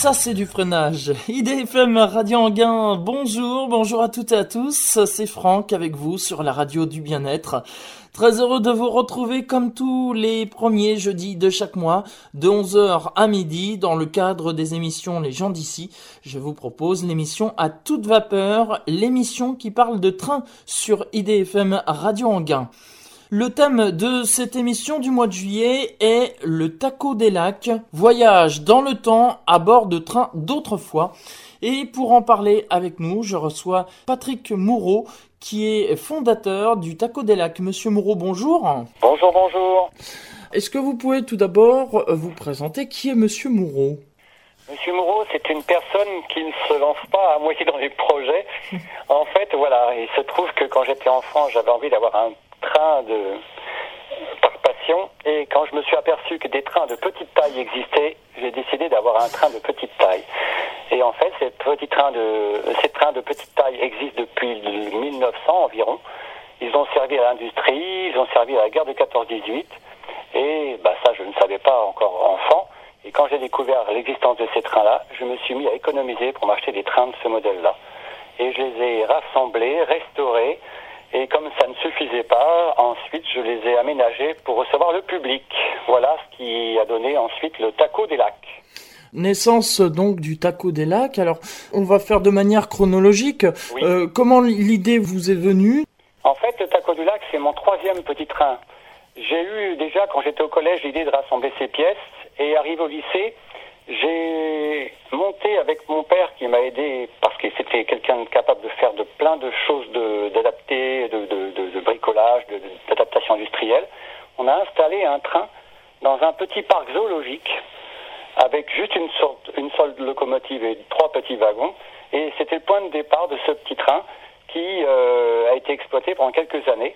Ça c'est du freinage. IDFM Radio Anguin, bonjour, bonjour à toutes et à tous. C'est Franck avec vous sur la radio du bien-être. Très heureux de vous retrouver comme tous les premiers jeudis de chaque mois, de 11h à midi, dans le cadre des émissions Les gens d'ici. Je vous propose l'émission à toute vapeur, l'émission qui parle de train sur IDFM Radio Anguin. Le thème de cette émission du mois de juillet est le taco des lacs, voyage dans le temps à bord de trains d'autrefois. Et pour en parler avec nous, je reçois Patrick Moureau, qui est fondateur du Taco des Lacs. Monsieur Moureau, bonjour. Bonjour, bonjour. Est-ce que vous pouvez tout d'abord vous présenter qui est Monsieur Moureau Monsieur Moreau, c'est une personne qui ne se lance pas à moitié dans les projets. En fait, voilà, il se trouve que quand j'étais enfant, j'avais envie d'avoir un train de par passion et quand je me suis aperçu que des trains de petite taille existaient, j'ai décidé d'avoir un train de petite taille. Et en fait, ces petits trains de ces trains de petite taille existent depuis 1900 environ. Ils ont servi à l'industrie, ils ont servi à la guerre de 14-18 et bah ça je ne savais pas encore enfant. Et quand j'ai découvert l'existence de ces trains-là, je me suis mis à économiser pour m'acheter des trains de ce modèle-là. Et je les ai rassemblés, restaurés, et comme ça ne suffisait pas, ensuite je les ai aménagés pour recevoir le public. Voilà ce qui a donné ensuite le taco des lacs. Naissance donc du taco des lacs. Alors on va faire de manière chronologique. Euh, comment l'idée vous est venue? En fait, le taco du lac, c'est mon troisième petit train. J'ai eu déjà quand j'étais au collège l'idée de rassembler ces pièces et arrive au lycée, j'ai monté avec mon père qui m'a aidé parce que c'était quelqu'un capable de faire de plein de choses d'adapter, de, de, de, bricolage, d'adaptation industrielle. On a installé un train dans un petit parc zoologique avec juste une, sorte, une seule locomotive et trois petits wagons. Et c'était le point de départ de ce petit train qui euh, a été exploité pendant quelques années.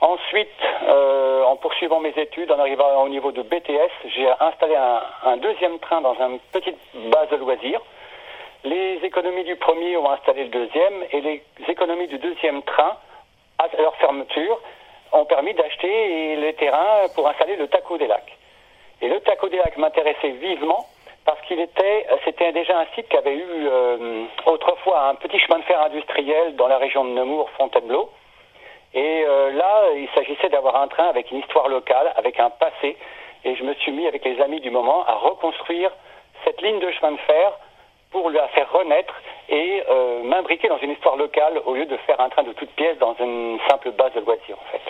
Ensuite, euh, en poursuivant mes études, en arrivant au niveau de BTS, j'ai installé un, deuxième train dans une petite base de loisirs. Les économies du premier ont installé le deuxième et les économies du deuxième train, à leur fermeture, ont permis d'acheter les terrains pour installer le Taco des Lacs. Et le Taco des Lacs m'intéressait vivement parce qu'il était, c'était déjà un site qui avait eu euh, autrefois un petit chemin de fer industriel dans la région de Nemours, Fontainebleau. Et euh, là, il s'agissait d'avoir un train avec une histoire locale, avec un passé. Et je me suis mis avec les amis du moment à reconstruire cette ligne de chemin de fer pour la faire renaître et euh, m'imbriquer dans une histoire locale au lieu de faire un train de toutes pièces dans une simple base de loisirs en fait.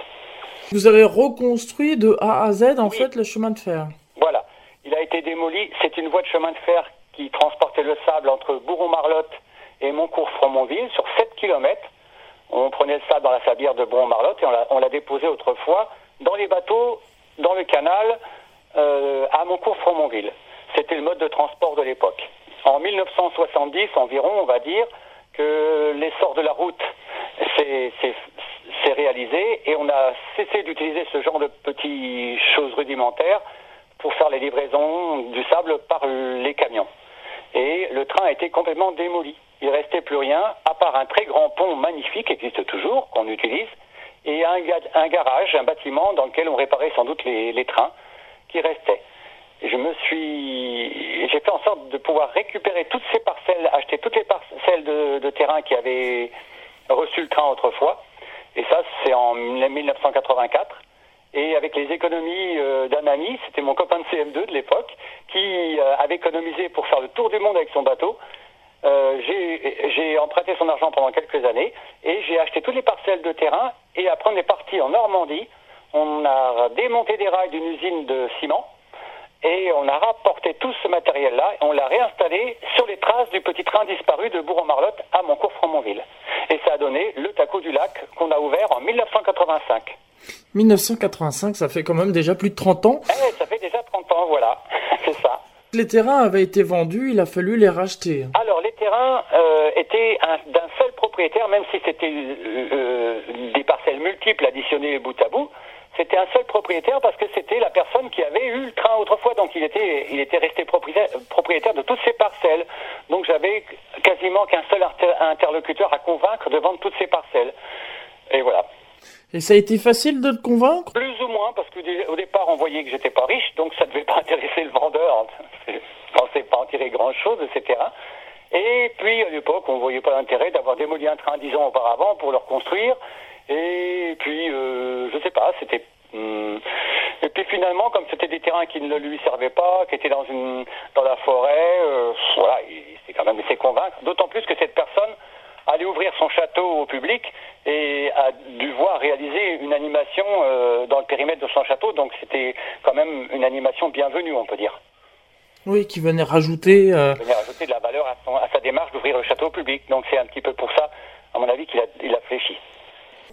Vous avez reconstruit de A à Z en oui. fait le chemin de fer. Voilà, il a été démoli. C'est une voie de chemin de fer qui transportait le sable entre Bourron-Marlotte et Montcourt-Fromontville sur 7 kilomètres on prenait le sable dans la sablière de Bon-Marlotte et on l'a déposé autrefois dans les bateaux, dans le canal, euh, à Moncourt-Fromontville. C'était le mode de transport de l'époque. En 1970 environ, on va dire que l'essor de la route s'est réalisé et on a cessé d'utiliser ce genre de petites choses rudimentaires pour faire les livraisons du sable par les camions. Et le train a été complètement démoli il restait plus rien, à part un très grand pont magnifique qui existe toujours, qu'on utilise, et un, garage, un bâtiment dans lequel on réparait sans doute les, trains qui restaient. Je me suis, j'ai fait en sorte de pouvoir récupérer toutes ces parcelles, acheter toutes les parcelles de, de terrain qui avaient reçu le train autrefois. Et ça, c'est en 1984. Et avec les économies euh, d'un ami, c'était mon copain de CM2 de l'époque, qui euh, avait économisé pour faire le tour du monde avec son bateau. Euh, j'ai emprunté son argent pendant quelques années et j'ai acheté toutes les parcelles de terrain et après on est parti en Normandie. On a démonté des rails d'une usine de ciment et on a rapporté tout ce matériel-là et on l'a réinstallé sur les traces du petit train disparu de Bourg-en-Marlotte à Moncourt-Fromontville. Et ça a donné le Taco du Lac qu'on a ouvert en 1985. 1985, ça fait quand même déjà plus de 30 ans Eh, ça fait déjà 30 ans, voilà, c'est ça. Les terrains avaient été vendus, il a fallu les racheter. Alors, les terrains euh, étaient d'un seul propriétaire, même si c'était euh, des parcelles multiples additionnées bout à bout. C'était un seul propriétaire parce que c'était la personne qui avait eu le train autrefois, donc il était, il était resté propriétaire, propriétaire de toutes ces parcelles. Donc j'avais quasiment qu'un seul interlocuteur à convaincre de vendre toutes ces parcelles. Et voilà. Et ça a été facile de te convaincre? Plus ou moins, parce qu'au départ, on voyait que j'étais pas riche, donc ça devait pas intéresser le vendeur. Je pensais pas en tirer grand-chose de ces terrains. Et puis, à l'époque, on ne voyait pas l'intérêt d'avoir démoli un train dix ans auparavant pour le reconstruire. Et puis, euh, je sais pas, c'était... Hmm. Et puis finalement, comme c'était des terrains qui ne lui servaient pas, qui étaient dans une dans la forêt, euh, voilà, il s'est quand même laissé convaincre. D'autant plus que cette personne allait ouvrir son château au public et a dû voir réaliser une animation euh, dans le périmètre de son château. Donc c'était quand même une animation bienvenue, on peut dire. Oui, qui venait rajouter. Euh... Venait rajouter de la valeur à, son, à sa démarche d'ouvrir le château au public. Donc c'est un petit peu pour ça, à mon avis, qu'il a, il a fléchi.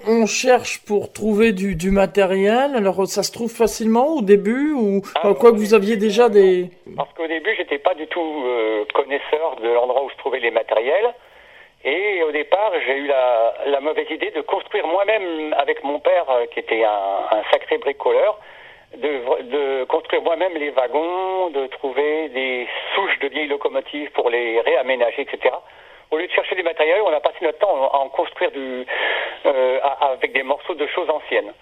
On cherche pour trouver du, du, matériel. Alors ça se trouve facilement au début ou ah, quoi que vous aviez déjà des. Parce qu'au début j'étais pas du tout euh, connaisseur de l'endroit où je trouvais les matériels. Et au départ, j'ai eu la, la, mauvaise idée de construire moi-même avec mon père, euh, qui était un, un sacré bricoleur, de, de construire moi-même les wagons, de trouver des souches de vieilles locomotives pour les réaménager, etc. Au lieu de chercher des matériels, on a passé notre temps à en construire du, euh, avec des morceaux de choses anciennes.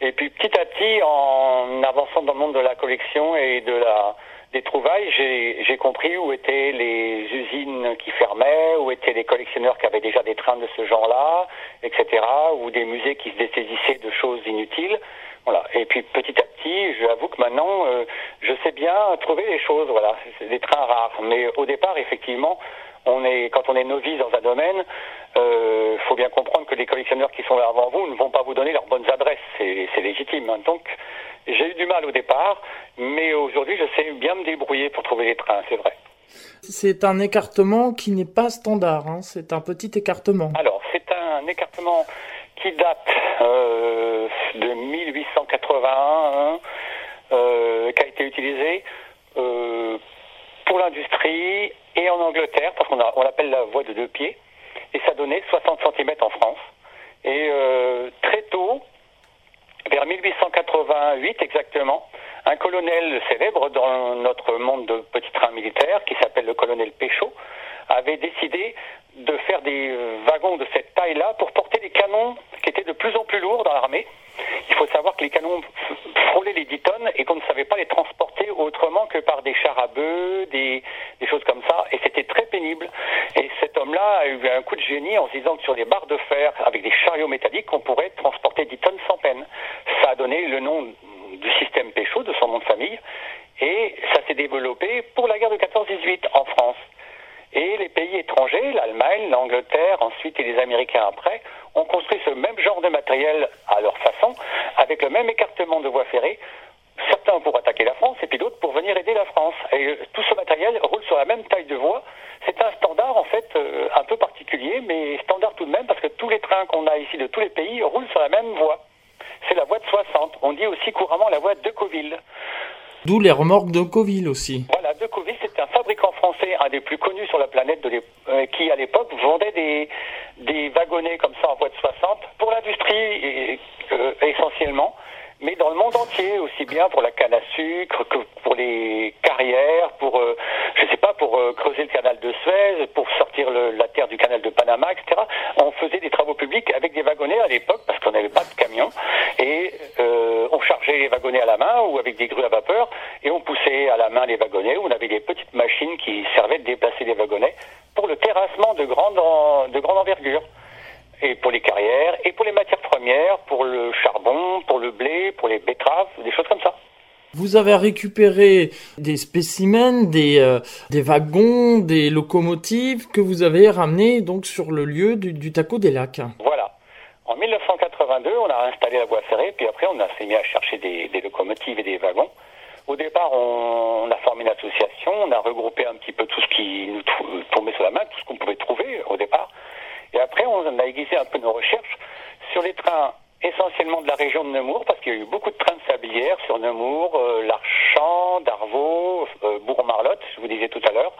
Et puis petit à petit, en avançant dans le monde de la collection et de la, des trouvailles, j'ai compris où étaient les usines qui fermaient, où étaient les collectionneurs qui avaient déjà des trains de ce genre-là, etc., ou des musées qui se dessaisissaient de choses inutiles. Voilà. Et puis petit à petit, j'avoue que maintenant, euh, je sais bien trouver les choses. Voilà, c'est des trains rares. Mais au départ, effectivement, on est quand on est novice dans un domaine, il euh, faut bien comprendre que les collectionneurs qui sont là avant vous ne vont pas vous donner leurs bonnes adresses. C'est légitime. Hein. Donc j'ai eu du mal au départ, mais aujourd'hui, je sais bien me débrouiller pour trouver les trains, c'est vrai. C'est un écartement qui n'est pas standard, hein. c'est un petit écartement. Alors, c'est un écartement qui date euh, de 1881, hein, euh, qui a été utilisé euh, pour l'industrie et en Angleterre, parce qu'on on l'appelle la voie de deux pieds, et ça donnait 60 cm en France. Et très tôt, vers 1888 exactement, un colonel célèbre dans notre monde de petits trains militaires, qui s'appelle le colonel Péchaud, avait décidé de faire des wagons de cette taille-là pour porter des canons qui étaient de plus en plus lourds dans l'armée. Il faut savoir que les canons frôlaient les 10 tonnes et qu'on ne savait pas les transporter autrement que par des chars à bœufs, des, choses comme ça. Et c'était très pénible. Et cet homme-là a eu un coup de génie en se disant que sur des barres de fer avec des chariots métalliques, on pourrait transporter 10 tonnes sans peine. Ça a donné le nom du système Péchaud, de son nom de famille. Et ça s'est développé pour la guerre de 14-18 en France. Et les pays étrangers, l'Allemagne, l'Angleterre, ensuite et les Américains après, ont construit ce même genre de matériel à leur façon, avec le même écartement de voies ferrées, certains pour attaquer la France et puis d'autres pour venir aider la France. Et euh, tout ce matériel roule sur la même taille de voie. C'est un standard en fait euh, un peu particulier, mais standard tout de même parce que tous les trains qu'on a ici de tous les pays roulent sur la même voie. C'est la voie de 60. On dit aussi couramment la voie de Decauville. D'où les remorques de Decauville aussi. Voilà, Decauville, c'était un fabricant français, un des plus connus sur la planète, de euh, qui à l'époque vendait des, des wagonnets comme ça en voie de 60 pour l'industrie euh, essentiellement, mais dans le monde entier, aussi bien pour la canne à sucre que pour les carrières, pour, euh, je sais pas, pour euh, creuser le canal de Suez, pour sortir le, la terre du canal de Panama, etc. On faisait des travaux publics avec des wagonnets à l'époque parce qu'on n'avait pas de camion et euh, on chargeait les wagonnets à la main ou avec des grues à vapeur et on poussait à la main les wagonnets. On avait des petites machines qui servaient de déplacer les wagonnets pour le terrassement de grande, de grande envergure et pour les carrières, et pour les matières premières, pour le charbon, pour le blé, pour les betteraves, des choses comme ça. Vous avez récupéré des spécimens, des, euh, des wagons, des locomotives que vous avez ramenés donc sur le lieu du, du Taco des Lacs. Voilà. En 1982, on a installé la voie ferrée, puis après on a s'est à chercher des, des, locomotives et des wagons. Au départ, on, on a formé une association, on a regroupé un petit peu tout ce qui nous tombait sur la main, tout ce qu'on pouvait trouver au départ. Et après, on a aiguisé un peu nos recherches sur les trains essentiellement de la région de Nemours, parce qu'il y a eu beaucoup de trains de sablières sur Nemours, euh, Larchant, Darvaux, euh, Bourg-Marlotte, je vous disais tout à l'heure,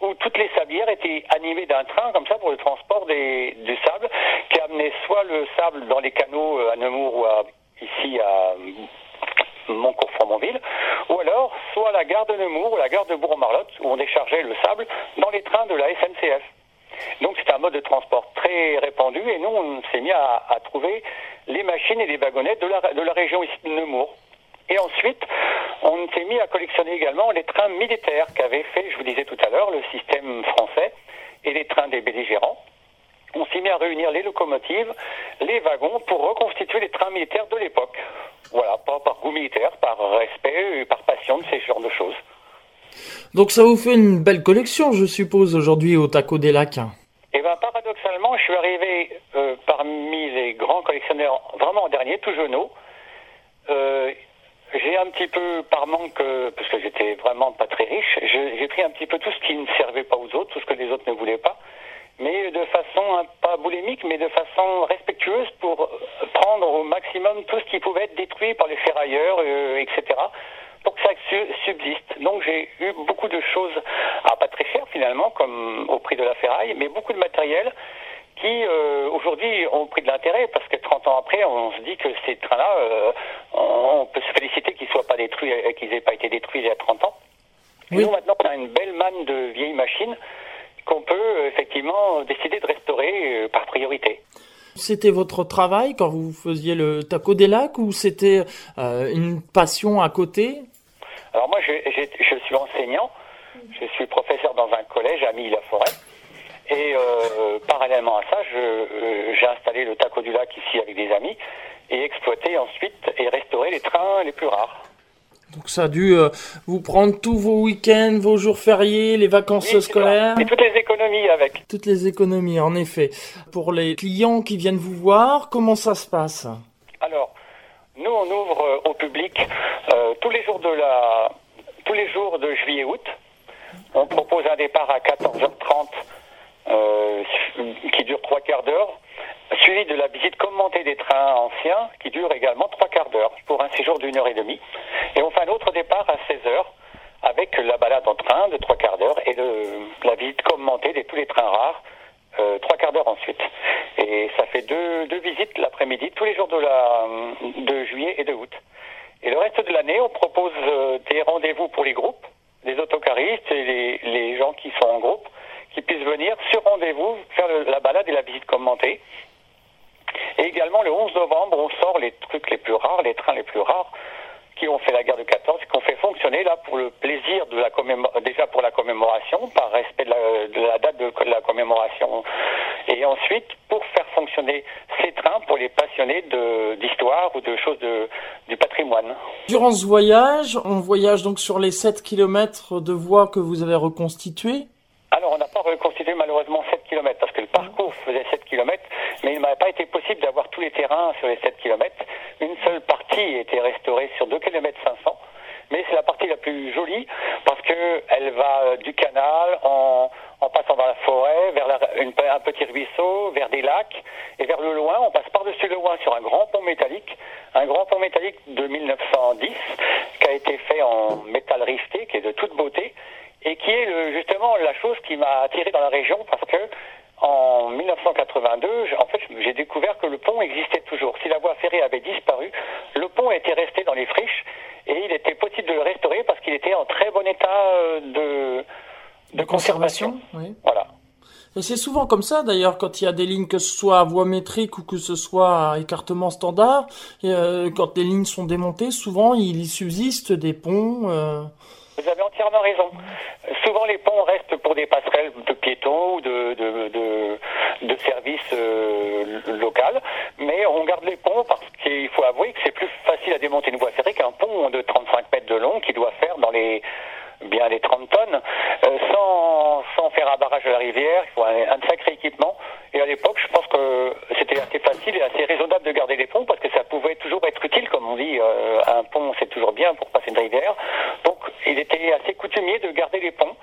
où toutes les sablières étaient animées d'un train comme ça pour le transport des, du sable, qui amenait soit le sable dans les canaux euh, à Nemours ou à, ici à Montcourt-Fromontville, ou alors soit la gare de Nemours ou la gare de Bourg-Marlotte, où on déchargeait le sable dans les trains de la SNCF. Donc c'est un mode de transport très répandu et nous on s'est mis à, trouver les machines et les wagonnettes de la, de la région ici de Nemours. Et ensuite, on s'est mis à collectionner également les trains militaires qu'avait fait, je vous disais tout à l'heure, le système français et les trains des belligérants. On s'est mis à réunir les locomotives, les wagons pour reconstituer les trains militaires de l'époque. Voilà, pas par goût militaire, par respect, par passion de ces genres de choses. Donc ça vous fait une belle collection, je suppose, aujourd'hui au Taco des Lacs Eh bien, paradoxalement, je suis arrivé euh, parmi les grands collectionneurs vraiment en dernier, tout jeuneau. Euh, j'ai un petit peu, par manque, euh, parce que j'étais vraiment pas très riche, j'ai pris un petit peu tout ce qui ne servait pas aux autres, tout ce que les autres ne voulaient pas, mais de façon hein, pas boulimique, mais de façon respectueuse pour prendre au maximum tout ce qui pouvait être détruit par les ferrailleurs, etc pour que ça subsiste. Donc j'ai eu beaucoup de choses, à pas très cher finalement, comme au prix de la ferraille, mais beaucoup de matériel qui euh, aujourd'hui ont pris de l'intérêt parce que 30 ans après, on se dit que ces trains-là, euh, on peut se féliciter qu'ils soient pas détruits, euh, qu'ils aient pas été détruits il y a 30 ans. Et nous maintenant, on a une belle manne de vieilles machines qu'on peut effectivement décider de restaurer par priorité. C'était votre travail quand vous faisiez le taco des lacs ou c'était une passion à côté alors moi, je, je, suis enseignant, je suis professeur dans un collège à Milly-la-Forêt. Et euh, parallèlement à ça, euh, j'ai installé le taco du lac ici avec des amis et exploité ensuite et restauré les trains les plus rares. Donc ça a dû euh, vous prendre tous vos week-ends, vos jours fériés, les vacances scolaires. Et toutes les économies avec. Toutes les économies, en effet. Pour les clients qui viennent vous voir, comment ça se passe? Alors, nous, on ouvre euh, au public euh, tous les jours de la, tous les jours de juillet-août. On propose un départ à 14h30 euh, qui dure trois quarts d'heure, suivi de la visite commentée des trains anciens qui dure également trois quarts d'heure pour un séjour d'une heure et demie. Et on fait un autre départ à 16h avec la balade en train de trois quarts d'heure et la visite commentée de tous les trains rares euh, trois quarts d'heure ensuite. Et ça fait deux, deux visites l'après-midi, tous les jours de, la, de juillet et de août. Et le reste de l'année, on propose euh, des rendez-vous pour les groupes, les autocaristes et les, les, gens qui sont en groupe, qui puissent venir sur rendez-vous faire la balade et la visite commentée. Et également, le 11 novembre, on sort les trucs les plus rares, les trains les plus rares, qui ont fait la guerre de 14, qu'on fait fonctionner là pour le plaisir de la commémoration, déjà pour la commémoration, par respect de la, date de la commémoration, et ensuite pour faire fonctionner ces trains pour les passionnés d'histoire ou de choses de, du patrimoine. Durant ce voyage, on voyage donc sur les 7 km de voies que vous avez reconstituées? Alors, on n'a pas reconstitué malheureusement 7 km parcours faisait 7 km, mais il m'a pas été possible d'avoir tous les terrains sur les 7 km. Une seule partie été restaurée sur 2 km 500, mais c'est la partie la plus jolie parce que elle va euh, du canal en, en passant dans la forêt, vers un petit ruisseau, vers des lacs, et vers le loin, on passe par-dessus le loin sur un grand pont métallique, un grand pont métallique de 1910 qui a été fait en métal rifté, qui est de toute beauté, et qui est justement la chose qui m'a attiré dans la région parce que en 1982, en fait, j'ai découvert que le pont existait toujours. Si la voie ferrée avait disparu, le pont était resté dans les friches et il était possible de le restaurer parce qu'il était en très bon état euh, de, conservation. Voilà. Et c'est souvent comme ça d'ailleurs quand il y a des lignes, que ce soit à voie métrique ou que ce soit à écartement standard, euh, quand les lignes sont démontées, souvent il y subsiste des ponts. Euh, vous avez entièrement raison. Souvent, les ponts restent pour des passerelles de piétons ou de, de, de, de services euh, locaux, mais on garde les ponts parce qu'il faut avouer que c'est plus facile à démonter une voie ferrée qu'un pont de 35 mètres de long qui doit faire dans les bien les 30 tonnes, euh, sans, sans faire un barrage de la rivière, il faut un, sacré équipement. Et à l'époque, je pense que c'était assez facile et assez raisonnable de garder les ponts parce que ça pouvait toujours être utile, comme on dit, euh, un pont c'est toujours bien pour passer une rivière. Donc il était assez coutumier de garder les ponts.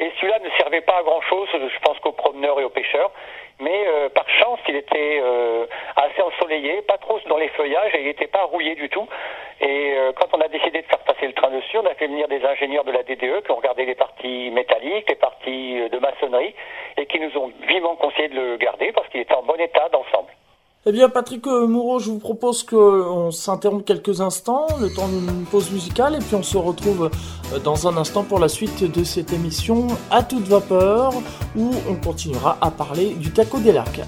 Et celui-là ne servait pas à grand-chose, je pense qu'aux promeneurs et aux pêcheurs. Mais euh, par chance, il était euh, assez ensoleillé, pas trop dans les feuillages, et il n'était pas rouillé du tout. Et euh, quand on a décidé de faire passer le train dessus, on a fait venir des ingénieurs de la DDE qui ont regardé les parties métalliques, les parties de maçonnerie, et qui nous ont vivement conseillé de le garder parce qu'il était en bon état d'ensemble. Eh bien, Patrick Moreau, je vous propose qu'on s'interrompe quelques instants, le temps d'une pause musicale, et puis on se retrouve euh, dans un instant pour la suite de cette émission à toute vapeur, où on continuera à parler du taco des lacs.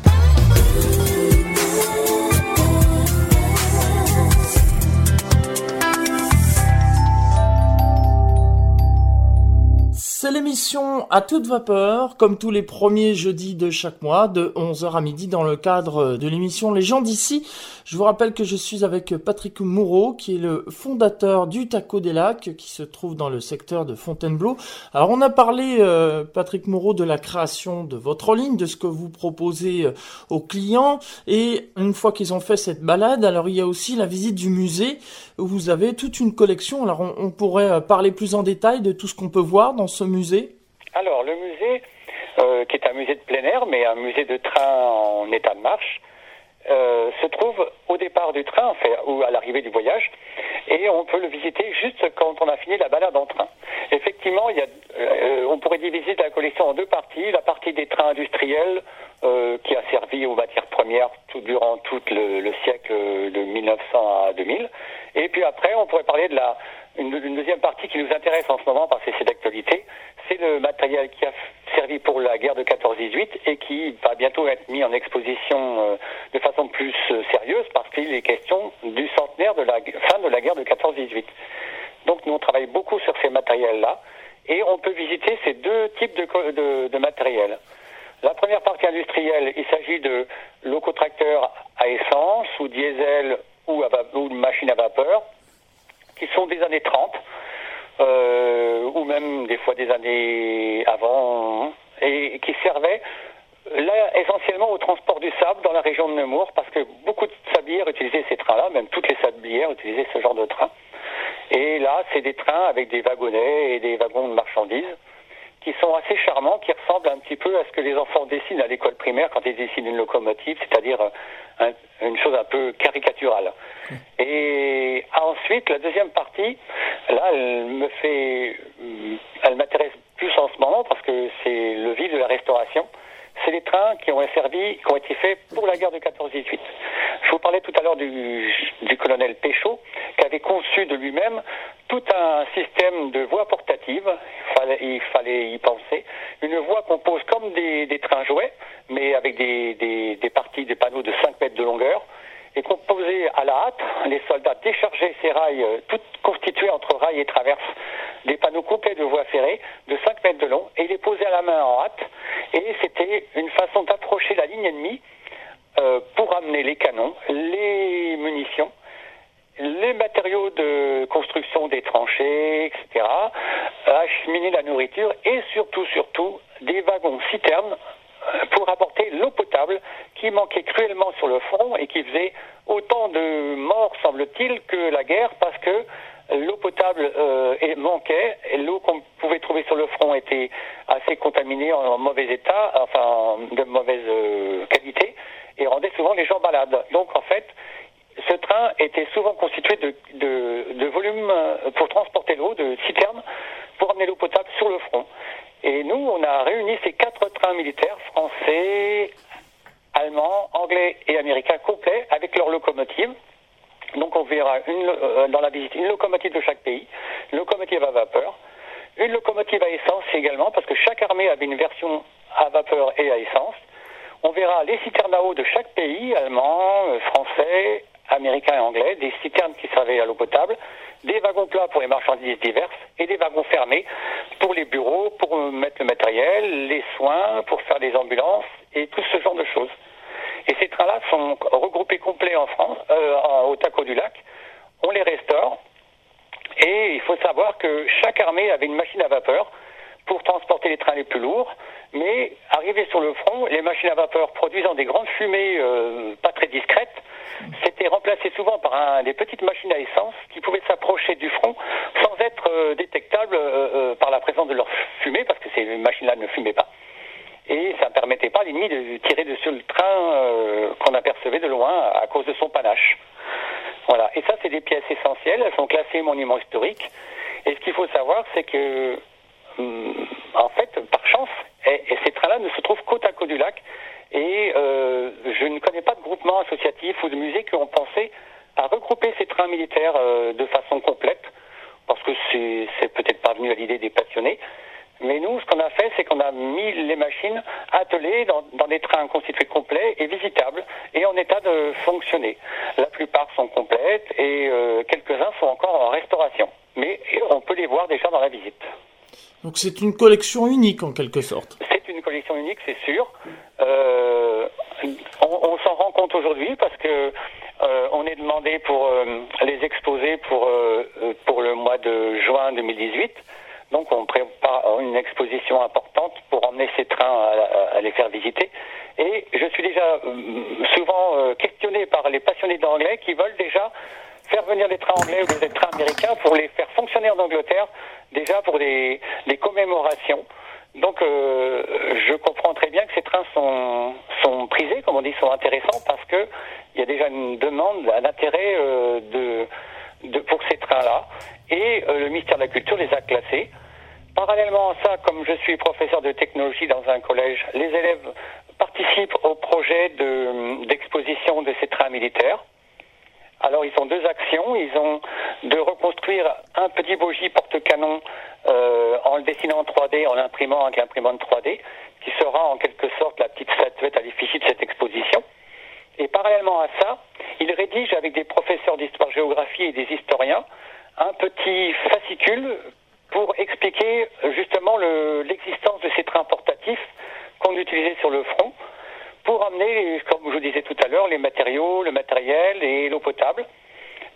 C'est l'émission à toute vapeur, comme tous les premiers jeudis de chaque mois, de 11h à midi dans le cadre de l'émission Les gens d'ici. Je vous rappelle que je suis avec Patrick Moureau, qui est le fondateur du Taco des Lacs, qui se trouve dans le secteur de Fontainebleau. Alors on a parlé, euh, Patrick Moreau, de la création de votre ligne, de ce que vous proposez euh, aux clients. Et une fois qu'ils ont fait cette balade, alors il y a aussi la visite du musée, où vous avez toute une collection. Alors on, pourrait euh, parler plus en détail de tout ce qu'on peut voir dans ce musée Alors le musée, qui est un musée de plein air, mais un musée de train en état de marche, euh, se trouve au départ du train, ou à l'arrivée du voyage, et on peut le visiter juste quand on a fini la balade en train. Effectivement, il y a, euh, on pourrait diviser la collection en deux parties. La partie des trains industriels, euh, qui a servi aux matières premières tout, durant tout le, siècle de 1900 à 2000. Et puis après, on pourrait parler de la, une, deuxième partie qui nous intéresse en ce moment parce que c'est d'actualité, c'est le matériel qui a servi pour la guerre de 14-18 et qui va bientôt être mis en exposition euh, de façon plus euh, sérieuse parce qu'il est question du centenaire de la fin de la guerre de 14-18. Donc nous on travaille beaucoup sur ces matériels-là et on peut visiter ces deux types de, de, matériel. La première partie industrielle, il s'agit de locotracteurs à essence ou diesel ou, à, ou machines à vapeur qui sont des années 30 euh, ou même des fois des années avant, hein, et qui servaient là essentiellement au transport du sable dans la région de Nemours, parce que beaucoup de sablières utilisaient ces trains-là, même toutes les sablières utilisaient ce genre de train. Et là, c'est des trains avec des wagonnets et des wagons de marchandises qui sont assez charmants, qui ressemblent un petit peu à ce que les enfants dessinent à l'école primaire quand ils dessinent une locomotive, c'est-à-dire une chose un peu caricaturale. Et ensuite, la deuxième partie, là, elle me fait, elle m'intéresse plus en ce moment parce que c'est le vide de la restauration. C'est les trains qui ont servi, qui ont été faits pour la guerre de 14-18. Je vous parlais tout à l'heure du, colonel Péchaud, qui avait conçu de lui-même tout un système de voies portatives. Il fallait, y penser. Une voie qu'on pose comme des, des trains jouets, mais avec des, des, des parties, des panneaux de 5 mètres de longueur et composé à la hâte. Les soldats déchargeaient ces rails, euh, toutes entre rails et traverses, des panneaux coupés de voies ferrées de 5 mètres de long, et les posaient à la main en hâte. Et c'était une façon d'approcher la ligne ennemie euh, pour amener les canons, les munitions, les matériaux de construction des tranchées, etc., acheminer la nourriture et surtout, surtout, des wagons citernes pour apporter l'eau potable qui manquait cruellement sur le front et qui faisait autant de morts, semble-t-il, que la guerre parce que l'eau potable euh, manquait l'eau qu'on pouvait trouver sur le front était assez contaminée en, mauvais état, enfin de mauvaise euh, qualité et rendait souvent les gens malades. Donc en fait, ce train était souvent constitué de, de, de volumes euh, pour transporter l'eau, de citernes, pour amener l'eau potable sur le front. Et nous, on a réuni ces quatre trains militaires français, allemands, anglais et américains complets avec leurs locomotives. Donc on verra euh, dans la visite une locomotive de chaque pays, locomotive à vapeur, une locomotive à essence également, parce que chaque armée avait une version à vapeur et à essence. On verra les citernes à eau de chaque pays, allemand, euh, français, américain et anglais, des citernes qui servaient à l'eau potable, des wagons plats pour les marchandises diverses et des wagons fermés pour les bureaux, pour mettre le matériel, les soins, pour faire des ambulances et tout ce genre de choses. Et ces trains-là sont regroupés complets en France, euh, au Taco du Lac. On les restaure et il faut savoir que chaque armée avait une machine à vapeur pour transporter les trains les plus lourds, mais arrivé sur le front, les machines à vapeur produisant des grandes fumées euh, pas très discrètes, s'étaient remplacées souvent par des petites machines à essence qui pouvaient s'approcher du front sans être euh, détectables euh, par la présence de leur fumée, parce que ces machines-là ne fumaient pas. Et ça ne permettait pas à l'ennemi de tirer dessus le train qu'on apercevait de loin à cause de son panache. Voilà. Et ça, c'est des pièces essentielles. Elles sont classées monuments historiques. Et ce qu'il faut savoir, c'est que en fait, par chance, et, ces trains-là ne se trouvent qu'au Taco du Lac. Et euh, je ne connais pas de groupement associatif ou de musée qui ont pensé à regrouper ces trains militaires euh, de façon complète, parce que c'est peut-être pas venu à l'idée des passionnés. Mais nous, ce qu'on a fait, c'est qu'on a mis les machines attelées dans, dans, des trains constitués complets et visitables et en état de fonctionner. La plupart sont complètes et euh, quelques-uns sont encore en restauration. Mais on peut les voir déjà dans la visite. Donc c'est une collection unique en quelque sorte. C'est une collection unique, c'est sûr. Euh, on, s'en rend compte aujourd'hui parce que euh, on est demandé pour euh, les exposer pour pour le mois de juin 2018. Donc on prépare une exposition importante pour emmener ces trains à, les faire visiter. Et je suis déjà souvent questionné par les passionnés d'anglais qui veulent déjà faire venir des trains anglais ou des trains américains pour les faire fonctionner en Angleterre, déjà pour des, commémorations. Donc euh, je comprends très bien que ces trains sont, sont prisés, comme on dit, sont intéressants parce que il y a déjà une demande, un intérêt euh, de, de, pour ces trains-là. Et euh, le ministère de la Culture les a classés. Parallèlement à ça, comme je suis professeur de technologie dans un collège, les élèves participent au projet d'exposition de ces trains militaires. Alors ils ont deux actions. Ils ont de reconstruire un petit bogie porte-canon euh, en le dessinant en 3D, en l'imprimant avec l'imprimante 3D, qui sera en quelque sorte la petite statuette à l'effigie de cette exposition. Et parallèlement à ça, ils rédigent avec des professeurs d'histoire-géographie et des historiens un petit fascicule pour expliquer justement l'existence de ces trains portatifs qu'on utilisait sur le front pour amener, comme je vous disais tout à l'heure, les matériaux, le matériel et l'eau potable.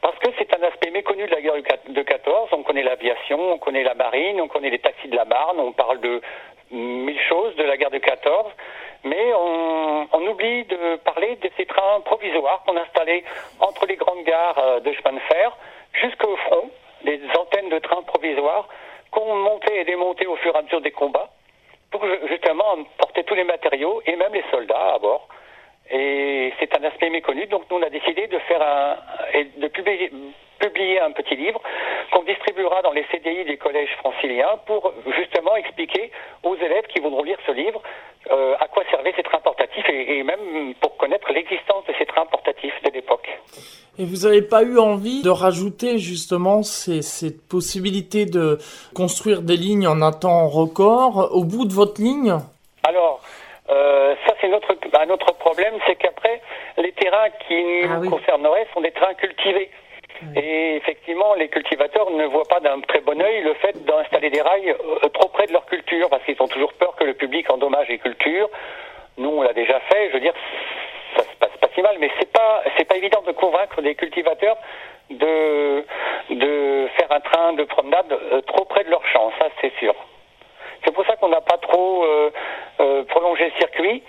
Parce que c'est un aspect méconnu de la guerre de 14. On connaît l'aviation, on connaît la marine, on connaît les taxis de la Marne, on parle de mille choses de la guerre de 14. Mais on, on oublie de parler de ces trains provisoires qu'on installait entre les grandes gares euh, de chemin de fer jusqu'au front, des antennes de trains provisoires qu'on montait et démontait au fur et à mesure des combats pour justement porter tous les matériaux et même les soldats à bord. Et c'est un aspect méconnu, donc nous on a décidé de faire un et de publier, publier un petit livre qu'on distribuera dans les CDI des collèges franciliens pour justement expliquer aux élèves qui voudront lire ce livre euh, à quoi servaient ces trains portatifs et, et même pour connaître l'existence de ces trains portatifs de l'époque. Et vous n'avez pas eu envie de rajouter justement ces, cette possibilité de construire des lignes en un temps record au bout de votre ligne? Alors, euh, ça c'est notre, un autre problème, c'est qu'après, les terrains qui ah nous concerneraient sont des terrains cultivés. Et effectivement, les cultivateurs ne voient pas d'un très bon œil le fait d'installer des rails euh, trop près de leur culture, parce qu'ils ont toujours peur que le public endommage les cultures. Nous, on l'a déjà fait. Je veux dire, ça se passe pas si mal, mais c'est pas c'est pas évident de convaincre des cultivateurs de de faire un train de promenade euh, trop près de leur champ, ça c'est sûr. C'est pour ça qu'on n'a pas trop euh, euh, prolongé le circuit,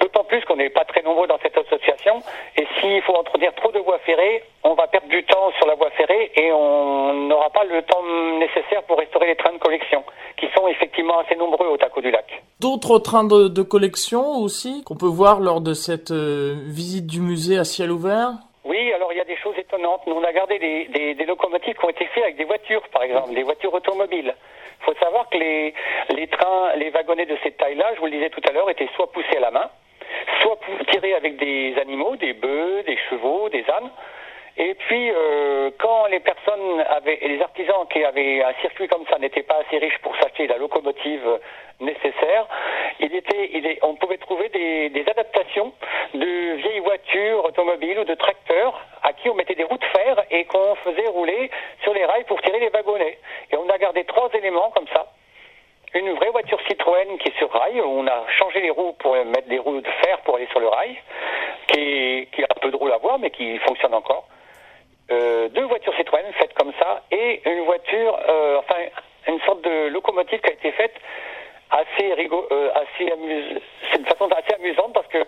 d'autant plus qu'on n'est pas très nombreux dans cette association. Et s'il faut introduire trop de voies ferrées, on va perdre du temps sur la voie ferrée et on n'aura pas le temps nécessaire pour restaurer les trains de collection, qui sont effectivement assez nombreux au Taco du Lac. D'autres trains de, collection aussi qu'on peut voir lors de cette euh, visite du musée à ciel ouvert? Oui, alors il y a des choses étonnantes. Nous, on a gardé des, des locomotives qui ont été faites avec des voitures, par exemple, des voitures automobiles. Il faut savoir que les, les trains, les wagonnets de cette taille-là, je vous le disais tout à l'heure, étaient soit poussés à la main, avec des animaux, des bœufs, des chevaux, des ânes. Et puis, euh, quand les personnes avaient, les artisans qui avaient un circuit comme ça n'étaient pas assez riches pour s'acheter la locomotive nécessaire, on pouvait trouver des, des, adaptations de vieilles voitures automobiles ou de tracteurs à qui on mettait des roues de fer et qu'on faisait rouler sur les rails pour tirer les wagonnets. Et on a gardé trois éléments comme ça. Une vraie voiture Citroën qui est sur rail, on a changé les roues pour mettre des roues de fer pour aller sur le rail, qui est un peu drôle à voir mais qui fonctionne encore. Euh, deux voitures Citroën faites comme ça et une voiture, euh, enfin une sorte de locomotive qui a été faite assez rigolo, euh, assez amusante. C'est une façon assez amusante parce que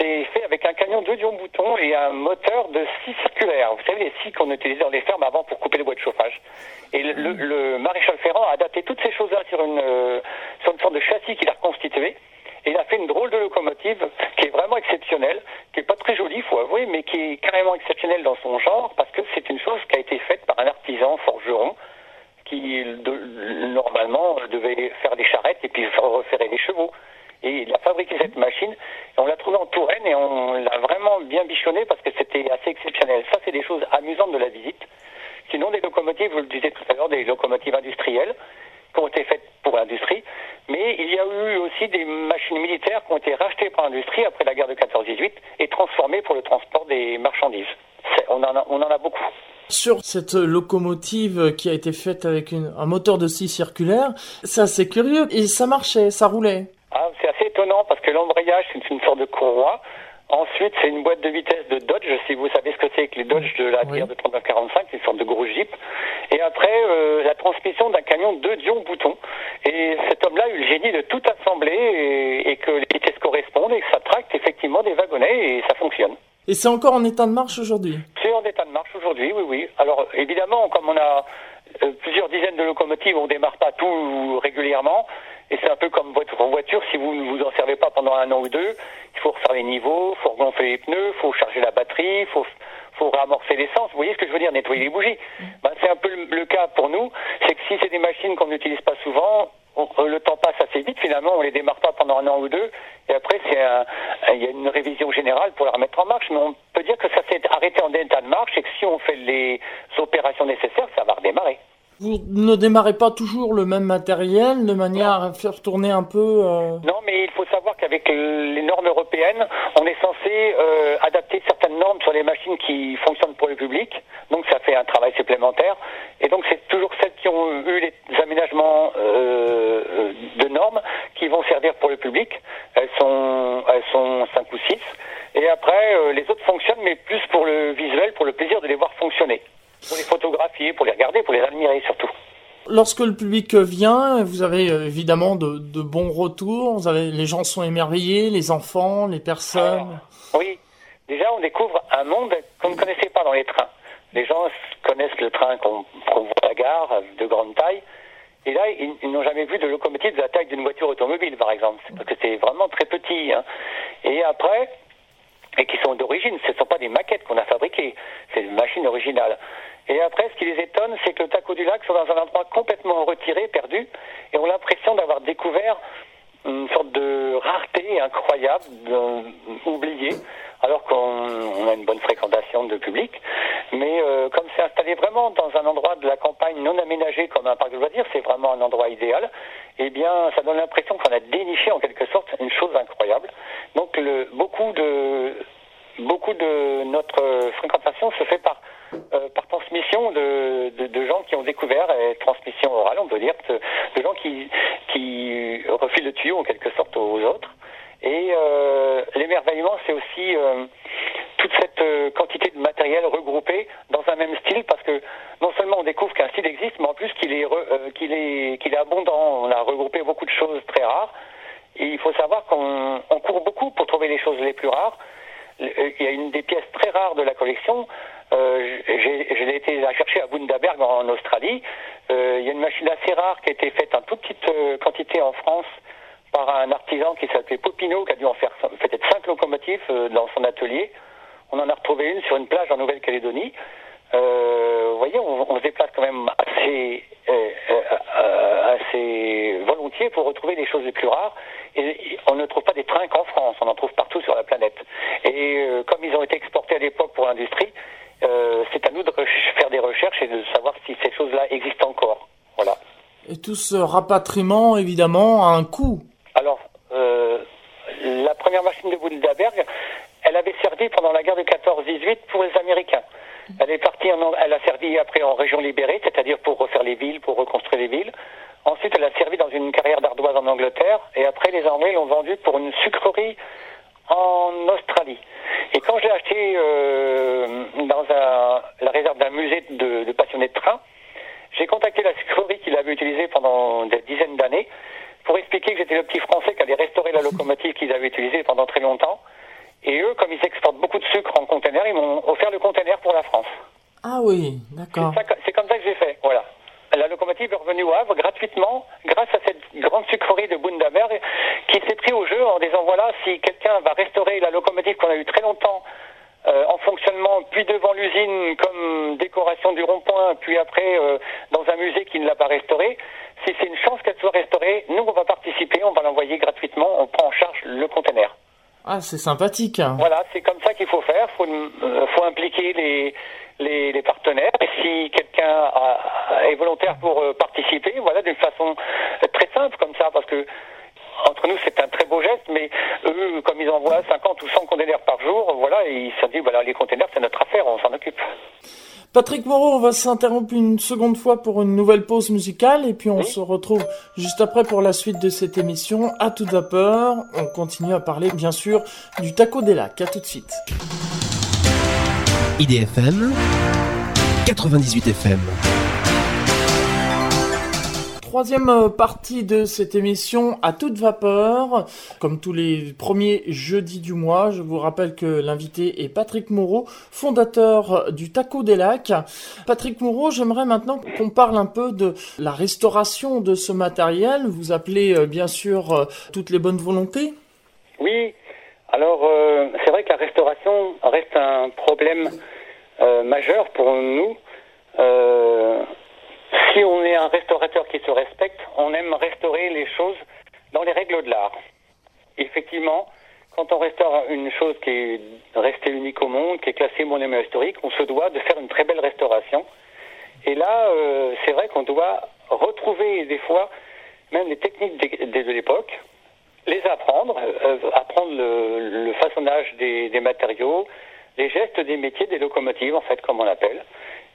c'est fait avec un camion de dion bouton et un moteur de scie circulaire. Vous savez les scies qu'on utilisait dans les fermes avant pour couper les bois de chauffage. Et le, maréchal Ferrand a adapté toutes ces choses-là sur une sur une sorte de châssis qu'il a reconstitué. Et il a fait une drôle de locomotive qui est vraiment exceptionnelle, qui est pas très jolie, il faut avouer, mais qui est carrément exceptionnelle dans son genre, parce que c'est une chose qui a été faite par un artisan forgeron qui normalement devait faire des charrettes et puis refaire des chevaux. Et il a fabriqué cette machine, et on l'a trouvée en Touraine et on l'a vraiment bien bichonné parce que c'était assez exceptionnel. Ça, c'est des choses amusantes de la visite. Sinon, des locomotives, vous le disiez tout à l'heure, des locomotives industrielles qui ont été faites pour l'industrie, mais il y a eu aussi des machines militaires qui ont été rachetées par l'industrie après la guerre de 14-18 et transformées pour le transport des marchandises. On en, a, beaucoup. Sur cette locomotive qui a été faite avec un moteur de scie circulaire, c'est assez curieux et ça marchait, ça roulait. Ah, c'est assez étonnant parce que l'embrayage c'est une sorte de courroie. Ensuite, c'est une boîte de vitesse de Dodge, si vous savez ce que c'est que les Dodge de la guerre de 39-45, c'est une sorte de gros jeep. Et après, euh, la transmission d'un camion de Dion Bouton. Et cet homme-là a eu le génie de tout assembler et, et que les vitesses correspondent et que ça tracte effectivement des wagonnets et ça fonctionne. Et c'est encore en état de marche aujourd'hui? C'est en état de marche aujourd'hui, oui, oui. Alors évidemment, comme on a euh, plusieurs dizaines de locomotives, on démarre pas tout régulièrement. Et c'est un peu comme votre voiture, si vous ne vous en servez pas pendant un an ou deux, il faut refaire les niveaux, il faut regonfler les pneus, il faut charger la batterie, il faut, faut ramorcer l'essence. Vous voyez ce que je veux dire, nettoyer les bougies. Ben, c'est un peu le, cas pour nous, c'est que si c'est des machines qu'on n'utilise pas souvent, le temps passe assez vite, finalement, on les démarre pas pendant un an ou deux, et après, il y a une révision générale pour la remettre en marche, mais on peut dire que ça s'est arrêté en état de marche, et que si on fait les opérations nécessaires, ça va redémarrer. Vous ne démarrez pas toujours le même matériel de manière à faire tourner un peu euh... Non, mais il faut savoir qu'avec les normes européennes, on est censé euh, adapter certaines normes sur les machines qui fonctionnent pour le public. Donc ça fait un travail supplémentaire. Et donc c'est toujours celles qui ont eu les aménagements euh, de normes qui vont servir pour le public. Elles sont, elles sont 5 ou 6. Et après, euh, les autres fonctionnent, mais plus pour le visuel, pour le plaisir de les voir fonctionner pour les photographier, pour les regarder, pour les admirer surtout. Lorsque le public vient, vous avez euh, évidemment de, de bons retours. Vous avez, les gens sont émerveillés, les enfants, les personnes. oui, déjà on découvre un monde qu'on ne connaissait pas dans les trains. Les gens connaissent le train qu'on voit à la gare de grande taille. Et là, ils, n'ont jamais vu de locomotive de la taille d'une voiture automobile, par exemple, parce que c'est vraiment très petit. Hein. Et après, et qui sont d'origine, ce ne sont pas des maquettes qu'on a fabriquées, c'est une machine originale. Et après, ce qui les étonne, c'est que le taco du lac sont dans un endroit complètement retiré, perdu, et ont l'impression d'avoir découvert une sorte de rareté incroyable, oubliée, alors qu'on a une bonne fréquentation de public. Mais euh, comme c'est installé vraiment dans un endroit de la campagne non aménagé comme un parc de loisirs, c'est vraiment un endroit idéal. Eh bien, ça donne l'impression qu'on a déniché en quelque sorte une chose incroyable. Donc, beaucoup de de notre fréquentation se fait par euh, par transmission de, de, gens qui ont découvert, et transmission orale, on peut dire, de, gens qui, qui refilent le tuyau en quelque sorte aux autres. Et euh, l'émerveillement, c'est aussi euh, toute cette quantité de matériel regroupé dans un même style, parce que non seulement on découvre qu'un style existe, mais en plus qu'il est, qu'il est, qu'il est abondant. On a regroupé beaucoup de choses très rares. Et il faut savoir qu'on on court beaucoup pour trouver les choses les plus rares. Il y a une des pièces très rares collection. Euh, je l'ai été la chercher à Bundaberg en, Australie. Euh, il y a une machine assez rare qui a été faite en toute petite euh, quantité en France par un artisan qui s'appelait Popino, qui a dû en faire peut-être cinq locomotives euh, dans son atelier. On en a retrouvé une sur une plage en Nouvelle-Calédonie. Vous voyez, on, se déplace quand même assez, volontiers pour retrouver des choses les plus rares. Et on ne trouve pas des trains qu'en France, on en trouve partout sur la planète. Et comme ils ont été l'époque pour l'industrie, euh, c'est à nous de faire des recherches et de savoir si ces choses-là existent encore. Voilà. Et tout ce rapatriement, évidemment, a un coût. Alors, euh, la première machine de Bundaberg, elle avait servi pendant la guerre de 14-18 pour les Américains. Elle est partie, en, elle a servi après en région libérée, c'est-à-dire pour refaire les villes, pour reconstruire les villes. Ensuite, elle a servi dans une carrière d'ardoise en Angleterre, et après, les Anglais l'ont vendue pour une sucrerie en Australie. Quand je l'ai acheté euh, dans un, la réserve d'un musée de, de, passionnés de train, j'ai contacté la sucrerie qu'il avait utilisée pendant des dizaines d'années pour expliquer que j'étais le petit français qui allait restaurer la locomotive qu'ils avaient utilisée pendant très longtemps. Et eux, comme ils exportent beaucoup de sucre en conteneur, ils m'ont offert le conteneur pour la France. Ah oui, d'accord. C'est comme ça que j'ai est revenue au Havre gratuitement grâce à cette grande sucrerie de Bundaberg qui s'est pris au jeu en disant voilà, si quelqu'un va restaurer la locomotive qu'on a eu très longtemps euh, en fonctionnement, puis devant l'usine comme décoration du rond-point, puis après euh, dans un musée qui ne l'a pas restaurée, si c'est une chance qu'elle soit restaurée, nous on va participer, on va l'envoyer gratuitement, on prend en charge le conteneur. Ah, c'est sympathique. Hein. Voilà, c'est comme ça qu'il faut faire. Faut, euh, faut impliquer les, les, les, partenaires. Et si quelqu'un est volontaire pour euh, participer, voilà, d'une façon très simple comme ça, parce que entre nous, c'est un très beau geste, mais eux, comme ils envoient 50 ou 100 containers par jour, voilà, ils se disent, voilà, les containers, c'est notre affaire, on s'en occupe. Patrick Moreau, on va s'interrompre une seconde fois pour une nouvelle pause musicale et puis on se retrouve juste après pour la suite de cette émission à toute vapeur. On continue à parler bien sûr du taco des lacs. À tout de suite. IDFM 98 FM troisième euh, partie de cette émission à toute vapeur. Comme tous les premiers jeudis du mois, je vous rappelle que l'invité est Patrick Moreau, fondateur du Taco des Lacs. Patrick Moreau, j'aimerais maintenant qu'on parle un peu de la restauration de ce matériel. Vous appelez euh, bien sûr euh, toutes les bonnes volontés Oui, alors c'est vrai que la restauration reste un problème majeur pour nous si on est un restaurateur qui se respecte, on aime restaurer les choses dans les règles de l'art. Effectivement, quand on restaure une chose qui est restée unique au monde, qui est classée monument historique, on se doit de faire une très belle restauration. Et là, euh, c'est vrai qu'on doit retrouver des fois même les techniques de, l'époque, les apprendre, euh, apprendre le, façonnage des, des, matériaux, les gestes des métiers, des locomotives en fait, comme on l'appelle.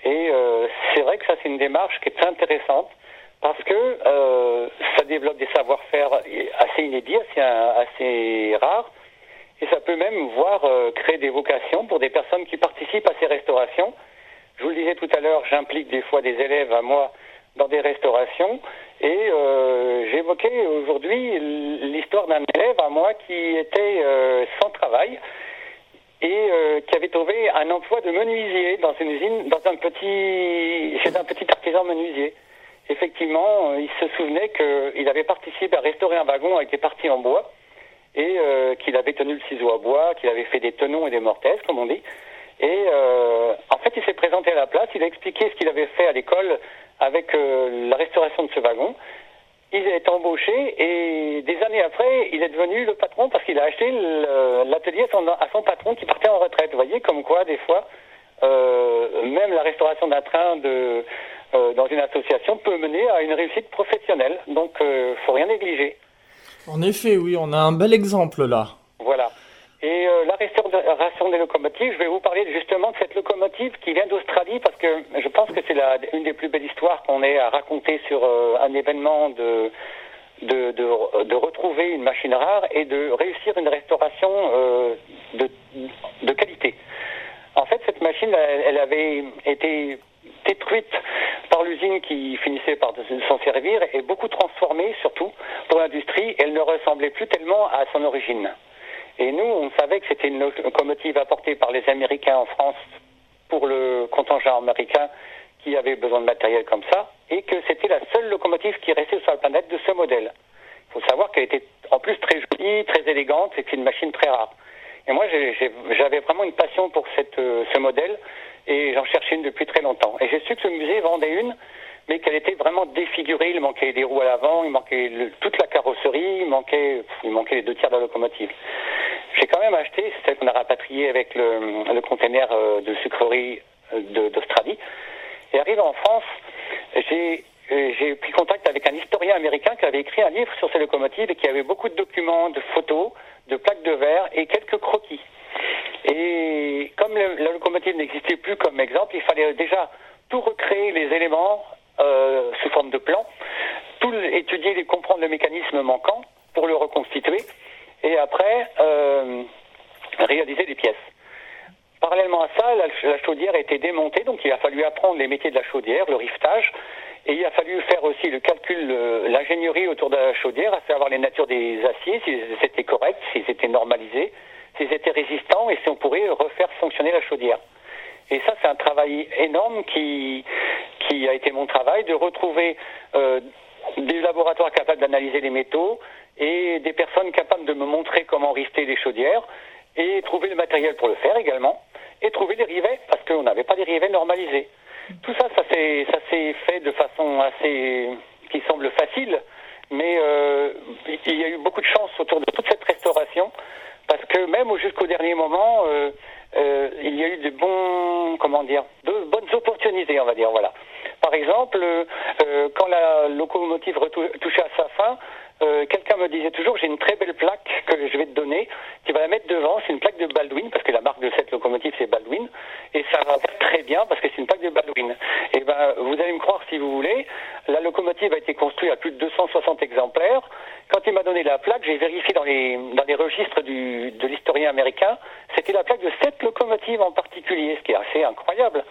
Et euh, c'est vrai que ça, c'est une démarche qui est très intéressante parce que euh, ça développe des savoir-faire assez inédits, assez, assez rares. Et ça peut même voir euh, créer des vocations pour des personnes qui participent à ces restaurations. Je vous le disais tout à l'heure, j'implique des fois des élèves à moi dans des restaurations. Et euh, j'évoquais aujourd'hui l'histoire d'un élève à moi qui était euh, sans travail et euh, qui avait trouvé un emploi de menuisier dans une usine, dans un petit, chez un petit artisan menuisier. Effectivement, il se souvenait qu'il avait participé à restaurer un wagon avec des parties en bois et qu'il avait tenu le ciseau à bois, qu'il avait fait des tenons et des mortaises, comme on dit. Et en fait, il s'est présenté à la place, il a expliqué ce qu'il avait fait à l'école avec la restauration de ce wagon il est embauché et des années après, il est devenu le patron parce qu'il a acheté l'atelier à son, patron qui partait en retraite. Vous voyez, comme quoi, des fois, euh, même la restauration d'un train de, euh, dans une association peut mener à une réussite professionnelle. Donc, il euh, faut rien négliger. En effet, oui, on a un bel exemple là. Voilà. Et euh, la restauration des locomotives, je vais vous parler justement de cette locomotive qui vient d'Australie parce que je pense que c'est une des plus belles histoires qu'on ait à raconter sur euh, un événement de, de, de, retrouver une machine rare et de réussir une restauration euh, de, de qualité. En fait, cette machine, elle, avait été détruite par l'usine qui finissait par s'en servir et beaucoup transformée, surtout pour l'industrie. Elle ne ressemblait plus tellement à son origine. Et nous, on savait que c'était une locomotive apportée par les Américains en France pour le contingent américain qui avait besoin de matériel comme ça, et que c'était la seule locomotive qui restait sur la planète de ce modèle. Il faut savoir qu'elle était en plus très jolie, très élégante, et une machine très rare. Et moi, j'avais vraiment une passion pour euh, ce modèle, et j'en cherchais une depuis très longtemps. Et j'ai su que ce musée vendait une, mais qu'elle était vraiment défigurée. Il manquait des roues à l'avant, il manquait toute la carrosserie, il manquait, il manquait les deux tiers de la locomotive. J'ai quand même acheté, celle qu'on a rapatriée avec le, container euh, de sucrerie euh, d'Australie. Et arrivé en France, j'ai euh, j'ai pris contact avec un historien américain qui avait écrit un livre sur ces locomotives et qui avait beaucoup de documents, de photos, de plaques de verre et quelques croquis. Et comme la locomotive n'existait plus comme exemple, il fallait déjà tout recréer les éléments sous forme de plan, tout étudier et comprendre le mécanisme manquant pour le reconstituer et après euh, réaliser des pièces. Parallèlement à ça, la, chaudière a été démontée, donc il a fallu apprendre les métiers de la chaudière, le riftage, et il a fallu faire aussi le calcul, l'ingénierie autour de la chaudière, à savoir les natures des aciers, si c'était correct, s'ils étaient normalisés, s'ils étaient résistants, et si on pourrait refaire fonctionner la chaudière. Et ça, c'est un travail énorme qui, qui a été mon travail, de retrouver euh, des laboratoires capables d'analyser les métaux, et des personnes capables de me montrer comment rister les chaudières et trouver le matériel pour le faire également et trouver des rivets parce qu'on n'avait pas des rivets normalisés. Tout ça, ça s'est ça s'est fait de façon assez qui semble facile, mais euh, il y a eu beaucoup de chance autour de toute cette restauration parce que même jusqu'au dernier moment, euh, euh, il y a eu de bons comment dire de bonnes opportunités, on va dire voilà. Par exemple, quand la locomotive touchait à sa fin, euh, quelqu'un me disait toujours, j'ai une très belle plaque que je vais te donner, tu vas la mettre devant, c'est une plaque de Baldwin, parce que la marque de cette locomotive c'est Baldwin, et ça va très bien parce que c'est une plaque de Baldwin. Et ben, vous allez me croire si vous voulez, la locomotive a été construite à plus de 260 exemplaires. Quand il m'a donné la plaque, j'ai vérifié dans les, dans les registres du, de l'historien américain, c'était la plaque de cette locomotive en particulier, ce qui est assez incroyable.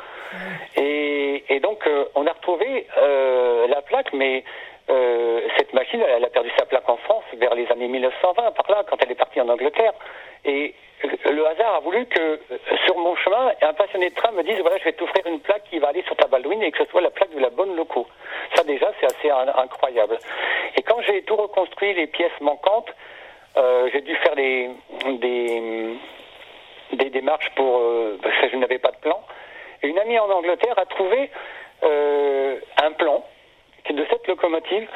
Et, et donc, euh, on a retrouvé euh, la plaque, mais euh, cette machine, elle, a perdu sa plaque en France vers les années 1920, par là, quand elle est partie en Angleterre. Et le hasard a voulu que euh, sur mon chemin, un passionné de train me dise voilà, je vais t'offrir une plaque qui va aller sur ta Baldwin et que ce soit la plaque de la bonne loco. Ça déjà, c'est assez incroyable. Et quand j'ai tout reconstruit, les pièces manquantes, euh, j'ai dû faire des, des, des démarches pour euh, parce que je n'avais pas de plan. Une amie en Angleterre a trouvé euh, un plan de cette locomotive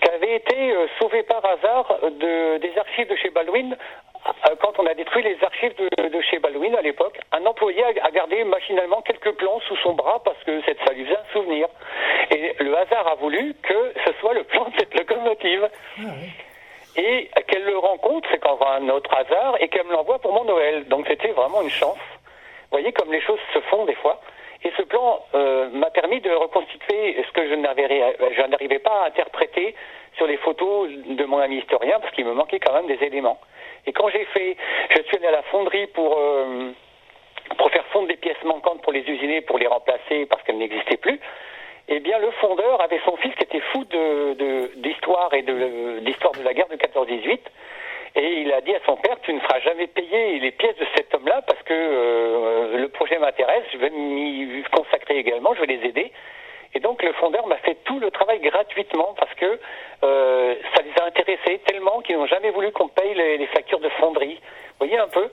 qui avait été euh, sauvée par hasard de, des archives de chez Baldwin euh, quand on a détruit les archives de, de chez Baldwin à l'époque, un employé a, gardé machinalement quelques plans sous son bras parce que cette, ça lui faisait un souvenir. Et le hasard a voulu que ce soit le plan de cette locomotive. Ah et qu'elle le rencontre, c'est quand un autre hasard, et qu'elle me l'envoie pour mon Noël. Donc c'était vraiment une chance. Vous voyez comme les choses se font des fois. Et ce plan euh, m'a permis de reconstituer ce que je n'arrivais pas à interpréter sur les photos de mon ami historien, parce qu'il me manquait quand même des éléments. Et quand j'ai fait, je suis allé à la fonderie pour euh, pour faire fondre des pièces manquantes pour les usiner, pour les remplacer parce qu'elles n'existaient plus. Eh bien, le fondeur avait son fils qui était fou d'histoire de, et d'histoire de, la guerre de 14-18. Et il a dit à son père, tu ne feras jamais payer les pièces de cet homme-là parce que euh, le projet m'intéresse, je vais m'y consacrer également, je vais les aider. Et donc le fondeur m'a fait tout le travail gratuitement parce que euh, ça les a intéressés tellement qu'ils n'ont jamais voulu qu'on paye les, factures de fonderie. Vous voyez un peu?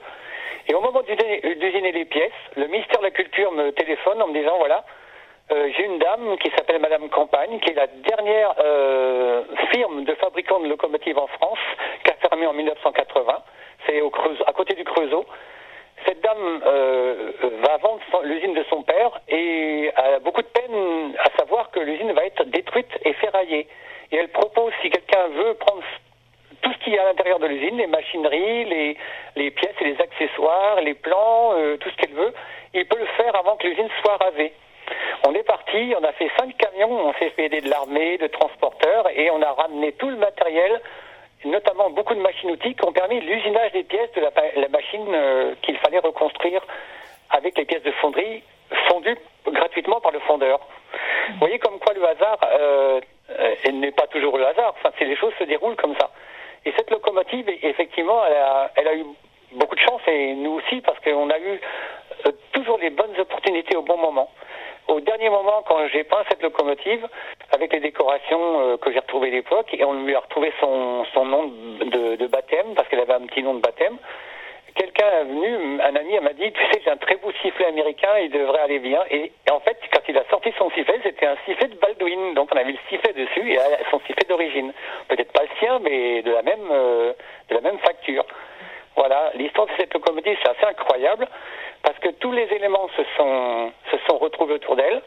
Et au moment d'usiner les pièces, le ministère de la Culture me téléphone en me disant voilà, euh, j'ai une dame qui s'appelle Madame Campagne, qui est la dernière euh, firme de fabricants de locomotives en France, qui a fermé en 1980. C'est au Creusot, à côté du Creusot. Cette dame euh, va vendre l'usine de son père et a beaucoup de peine à savoir que l'usine va être détruite et ferraillée. Et elle propose, si quelqu'un veut prendre tout ce qu'il y a à l'intérieur de l'usine, les machineries, les, les, pièces et les accessoires, les plans, euh, tout ce qu'elle veut, il peut le faire avant que l'usine soit rasée. On est parti, on a fait cinq camions, on s'est fait aider de l'armée, de transporteurs, et on a ramené tout le matériel notamment beaucoup de machines-outils qui ont permis l'usinage des pièces de la, machine euh, qu'il fallait reconstruire avec les pièces de fonderie fondues gratuitement par le fondeur. Vous voyez comme quoi le hasard euh, euh n'est pas toujours le hasard, enfin, les choses se déroulent comme ça. Et cette locomotive, effectivement, elle a, elle a eu beaucoup de chance, et nous aussi, parce qu'on a eu toujours les bonnes opportunités au bon moment au dernier moment, quand j'ai peint cette locomotive, avec les décorations euh, que j'ai retrouvées à l'époque, et on lui a retrouvé son, nom de, baptême, parce qu'elle avait un petit nom de baptême, quelqu'un est venu, un ami m'a dit, tu sais, j'ai un très beau sifflet américain, il devrait aller bien. Et, en fait, quand il a sorti son sifflet, c'était un sifflet de Baldwin. Donc on avait le sifflet dessus et son sifflet d'origine. Peut-être pas le sien, mais de la même, euh, de la même facture. Voilà, l'histoire de cette locomotive, c'est assez incroyable parce que tous les éléments se sont, retrouvés autour d'elle.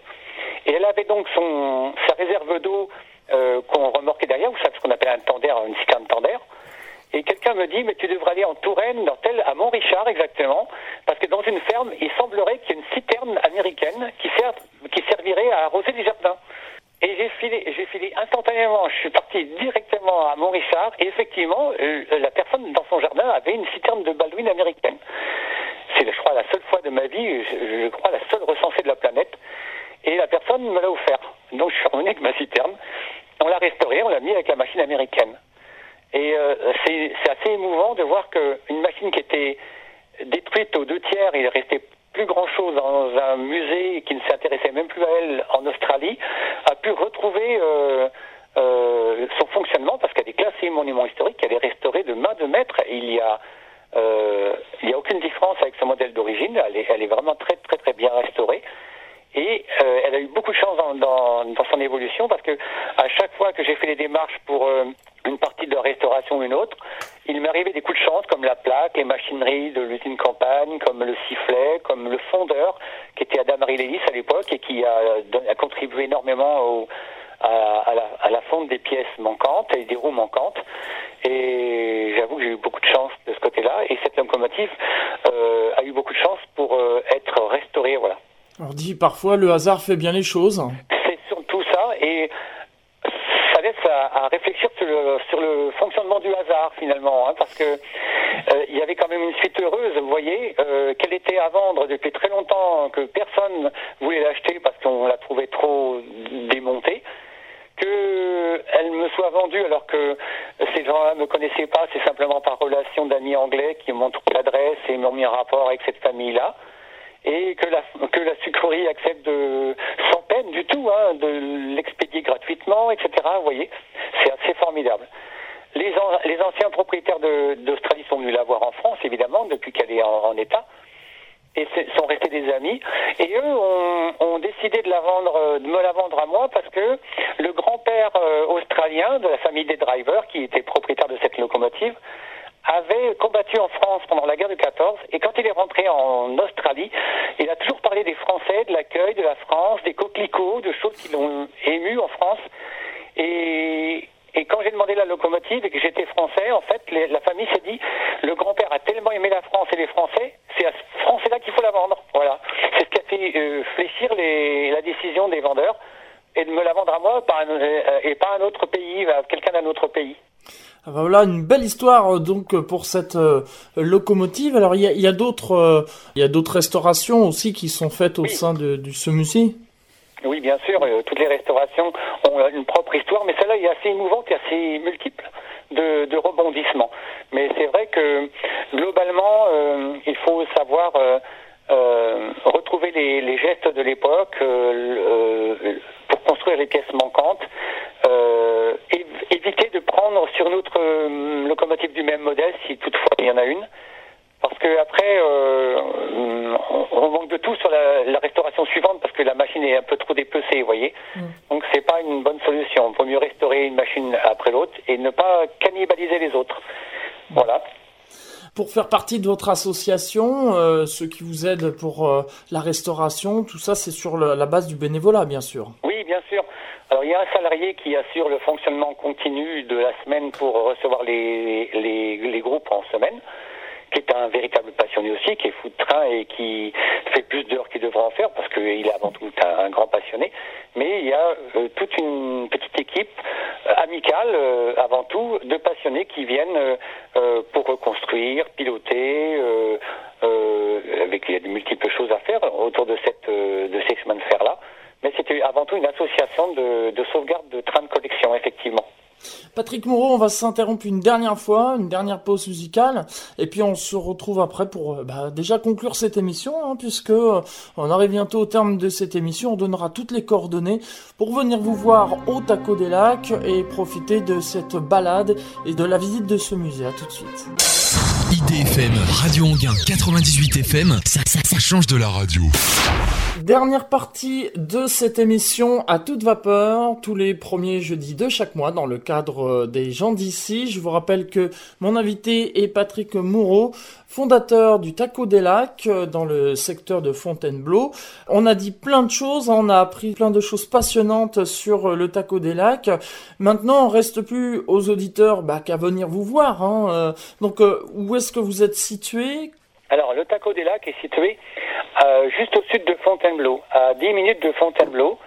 Et elle avait donc son, sa réserve d'eau euh, qu'on remorquait derrière, vous savez ce qu'on appelle un tender, une citerne tender. Et quelqu'un me dit, mais tu devrais aller en Touraine, dans tel, à Montrichard exactement, parce que dans une ferme, il semblerait qu'il y ait une citerne américaine qui, sert, qui servirait à arroser les jardins. Et j'ai filé, j'ai filé instantanément, je suis parti directement à Montrichard, et effectivement, euh, la personne dans son jardin avait une citerne de Baldwin américaine. C'est, je crois, la seule fois de ma vie, je, crois, la seule recensée de la planète. Et la personne me l'a offert. Donc je suis revenu avec ma citerne. On l'a restaurée, on l'a mis avec la machine américaine. Et euh, c'est, assez émouvant de voir qu'une machine qui était détruite aux deux tiers, il restait plus grand chose dans un musée qui ne s'intéressait même plus à elle en Australie, pu retrouver euh, euh, son fonctionnement parce qu'elle est classée monument historique, elle est restaurée de main de maître. il y a euh, il n'y a aucune différence avec son modèle d'origine. Elle est, vraiment très très très bien restaurée. Et elle a eu beaucoup de chance dans, son évolution parce que à chaque fois que j'ai fait les démarches pour une partie de restauration ou une autre, il m'arrivait des coups de chance comme la plaque, les machineries de l'usine campagne, comme le sifflet, comme le fondeur qui était Adam Rilelis à l'époque et qui a, a contribué énormément au, à, la, à, la, fonte des pièces manquantes et des roues manquantes. Et j'avoue que j'ai eu beaucoup de chance de ce côté-là. Et cette locomotive euh, a eu beaucoup de chance pour euh, être restaurée. Voilà. On dit parfois le hasard fait bien les choses. C'est surtout ça. Et ça laisse à, réfléchir sur le, sur le, fonctionnement du hasard finalement, hein, parce que euh, il y avait quand même une suite heureuse, vous voyez, euh, qu'elle était à vendre depuis très longtemps, que personne voulait l'acheter parce qu'on la trouvait trop démontée qu'elle me soit vendue alors que ces gens-là ne me connaissaient pas, c'est simplement par relation d'amis anglais qui m'ont trouvé l'adresse et m'ont mis en rapport avec cette famille-là. Et que la, que la sucrerie accepte de, sans peine du tout, hein, de l'expédier gratuitement, etc. Vous voyez, c'est assez formidable. Les, les anciens propriétaires d'Australie sont venus la voir en France, évidemment, depuis qu'elle est en état et sont restés des amis. Et eux ont, décidé de la vendre, euh, de me la vendre à moi parce que le grand-père euh, australien de la famille des drivers, qui était propriétaire de cette locomotive, avait combattu en France pendant la guerre de 14 et quand il est rentré en Australie, il a toujours parlé des Français, de l'accueil de la France, des coquelicots, de choses qui l'ont ému en France. Et quand j'ai demandé la locomotive et que j'étais français, en fait, la famille s'est dit le grand-père a tellement aimé la France et les Français, c'est à ce Français-là qu'il faut la vendre. Voilà. C'est ce qui a fait euh, fléchir les, la décision des vendeurs et de me la vendre à moi euh, et pas à un autre pays, à quelqu'un d'un autre pays. Ah bah voilà une belle histoire euh, donc pour cette locomotive. Alors il y a, y a d'autres il y a d'autres restaurations aussi qui sont faites au sein de, de ce musée. Oui, bien sûr. Euh, toutes les restaurations ont une propre histoire, mais celle-là est assez émouvante et assez multiple de, rebondissements. Mais c'est vrai que globalement, euh, il faut savoir euh, retrouver les, les, gestes de l'époque pour construire les pièces manquantes. éviter de prendre sur notre locomotive du même modèle, si toutefois il y en a une, parce que après, euh, on manque de tout sur la, restauration suivante parce que la machine est un peu trop dépecée, vous voyez. Mm. Donc c'est pas une bonne solution. Il vaut mieux restaurer une machine après l'autre et ne pas cannibaliser les autres. Voilà. Pour faire partie de votre association, euh, ceux qui vous aident pour euh, la restauration, tout ça, c'est sur la base du bénévolat, bien sûr. Oui, bien sûr. Alors il y a un salarié qui assure le fonctionnement continu de la semaine pour recevoir les, les, les groupes en semaine qui est un véritable passionné aussi, qui est fou de train et qui fait plus d'heures qu'il devrait en faire parce qu'il est avant tout un, grand passionné. Mais il y a euh, toute une petite équipe euh, amicale, euh, avant tout, de passionnés qui viennent pour reconstruire, piloter, avec il y a de multiples choses à faire autour de cette de ces chemins de fer là. Mais c'était avant tout une association de, de sauvegarde de trains de collection, effectivement. Patrick Moreau, on va s'interrompre une dernière fois, une dernière pause musicale, et puis on se retrouve après pour euh, bah, déjà conclure cette émission, hein, puisque euh, on arrive bientôt au terme de cette émission. On donnera toutes les coordonnées pour venir vous voir au Taco des Lacs et profiter de cette balade et de la visite de ce musée. À tout de suite. IDFM, Radio Anguin 98 FM, ça, ça change de la radio. Dernière partie de cette émission à toute vapeur, tous les premiers jeudis de chaque mois dans le cadre euh, des gens d'ici. Je vous rappelle que mon invité est Patrick Moureau, fondateur du Taco des Lacs euh, dans le secteur de Fontainebleau. On a dit plein de choses, on a appris plein de choses passionnantes sur euh, le Taco des Lacs. Maintenant, on reste plus aux auditeurs bah, qu'à venir vous voir. Hein. Donc, où est-ce que vous êtes situé? Alors, le Taco des Lacs est situé euh, juste au sud de Fontainebleau, à 10 minutes de Fontainebleau,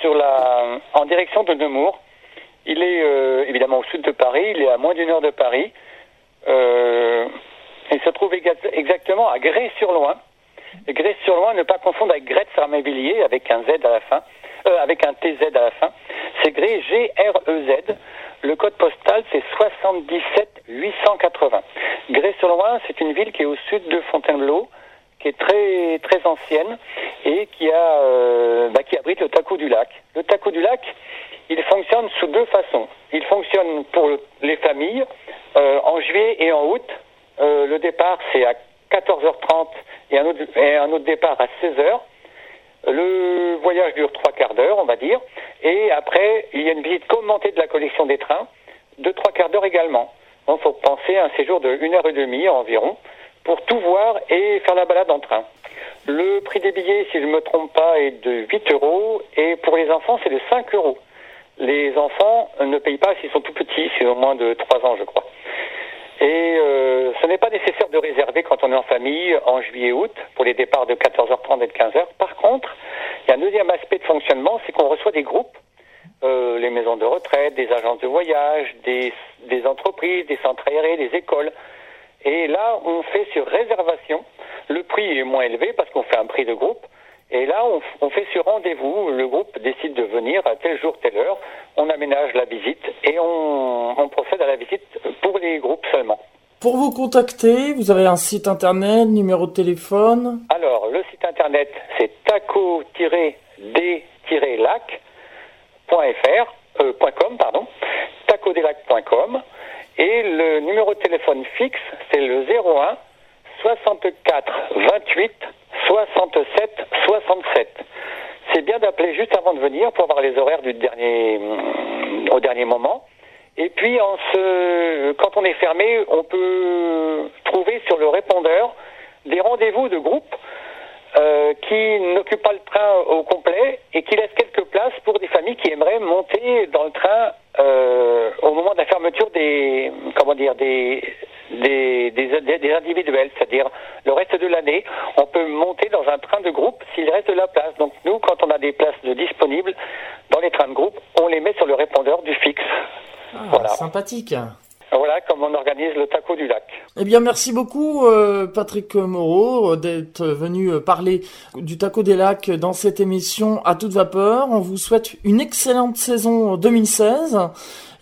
sur la, en direction de Nemours. Il est euh, évidemment au sud de Paris, il est à moins d'une heure de Paris. Euh, il se trouve exactement à Grès-sur-Loing. Grès-sur-Loing, ne pas confondre avec Gretz Armabilier, avec un Z à la fin, avec un TZ à la fin. C'est Grès, G-R-E-Z. Le code postal, c'est 77 880. Grès-sur-Loing, c'est une ville qui est au sud de Fontainebleau, qui est très très ancienne et qui a euh, bah, qui abrite le Taco du Lac. Le Taco du Lac, il fonctionne sous deux façons. Il fonctionne pour les familles euh, en juillet et en août. Euh, le départ c'est à 14h30 et un autre, départ à 16h. Le voyage dure trois quarts d'heure, on va dire. Et après, il y a une visite commentée de la collection des trains, de trois quarts d'heure également. Donc, faut penser à un séjour de une heure et demie environ pour tout voir et faire la balade en train. Le prix des billets, si je ne me trompe pas, est de 8 euros et pour les enfants, c'est de 5 euros. les enfants ne payent pas s'ils sont tout petits, c'est au moins de 3 ans, je crois. Et euh, ce n'est pas nécessaire de réserver quand on est en famille en juillet-août pour les départs de 14h30 et de 15h. Par contre, il y a un deuxième aspect de fonctionnement, c'est qu'on reçoit des groupes, euh, les maisons de retraite, des agences de voyage, des entreprises, des centres aérés, des écoles. Et là, on fait sur réservation. Le prix est moins élevé parce qu'on fait un prix de groupe. Et là, on, on fait sur rendez-vous. Le groupe décide de venir à tel jour, telle heure. On aménage la visite et on, on procède à la visite pour les groupes seulement. Pour vous contacter, vous avez un site internet, numéro de téléphone Alors, le site internet, c'est taco-d-lac.fr, euh, .com, pardon, tacodelac.com. Et le numéro de téléphone fixe, c'est le 01 64 28 67 67. C'est bien d'appeler juste avant de venir pour avoir les horaires mm, au dernier moment. Et puis, ce, quand on est fermé, on peut trouver sur le répondeur des rendez-vous de groupe euh, qui n'occupent pas le train au complet et qui laissent quelques places pour des familles qui aimeraient monter dans le train euh, au moment de la fermeture des comment dire des des, des, des individuels, c'est-à-dire le reste de l'année, on peut monter dans un train de groupe s'il reste de la place. Donc nous, quand on a des places de disponibles dans les trains de groupe, on les met sur le répondeur du fixe. Ah, Voilà. Sympathique. Voilà comme on organise le taco du lac. Eh bien, merci beaucoup, euh, Patrick Moreau, euh, d'être venu euh, parler du Taco des Lacs dans cette émission à toute vapeur. On vous souhaite une excellente saison 2016.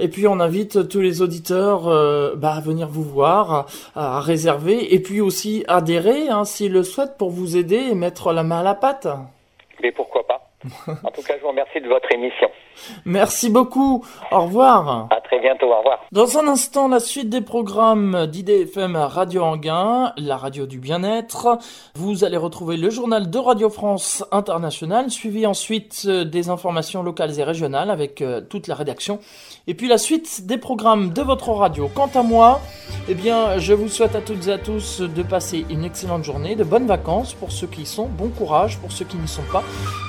Et puis, on invite tous les auditeurs euh, bah, à venir vous voir, à, à réserver, et puis aussi adhérer, hein, s'ils le souhaitent, pour vous aider et mettre la main à la pâte. Mais pourquoi pas? En tout cas, je vous remercie de votre émission. Merci beaucoup. Au revoir. À très bientôt. Au revoir. Dans un instant, la suite des programmes d'IDFM Radio Anguin, la radio du bien-être. Vous allez retrouver le journal de Radio France Internationale, suivi ensuite euh, des informations locales et régionales avec euh, toute la rédaction. Et puis la suite des programmes de votre radio. Quant à moi, eh bien, je vous souhaite à toutes et à tous de passer une excellente journée, de bonnes vacances pour ceux qui y sont, bon courage pour ceux qui n'y sont pas.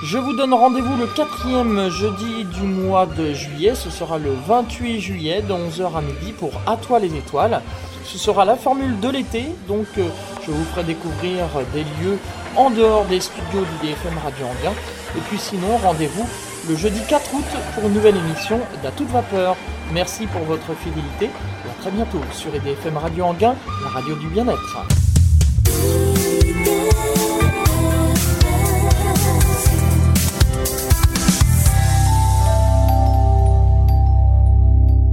Je vous donne rendez-vous le quatrième jeudi du mois de juillet. Ce sera le 28 juillet de 11h à midi pour À toi les étoiles. Ce sera la formule de l'été, donc euh, je vous ferai découvrir des lieux en dehors des studios du DFM Radio Anguin. Et puis sinon, rendez-vous le jeudi 4 août pour une nouvelle émission d'À toute vapeur. Merci pour votre fidélité et à très bientôt sur EDFM Radio Anguin, la radio du bien-être.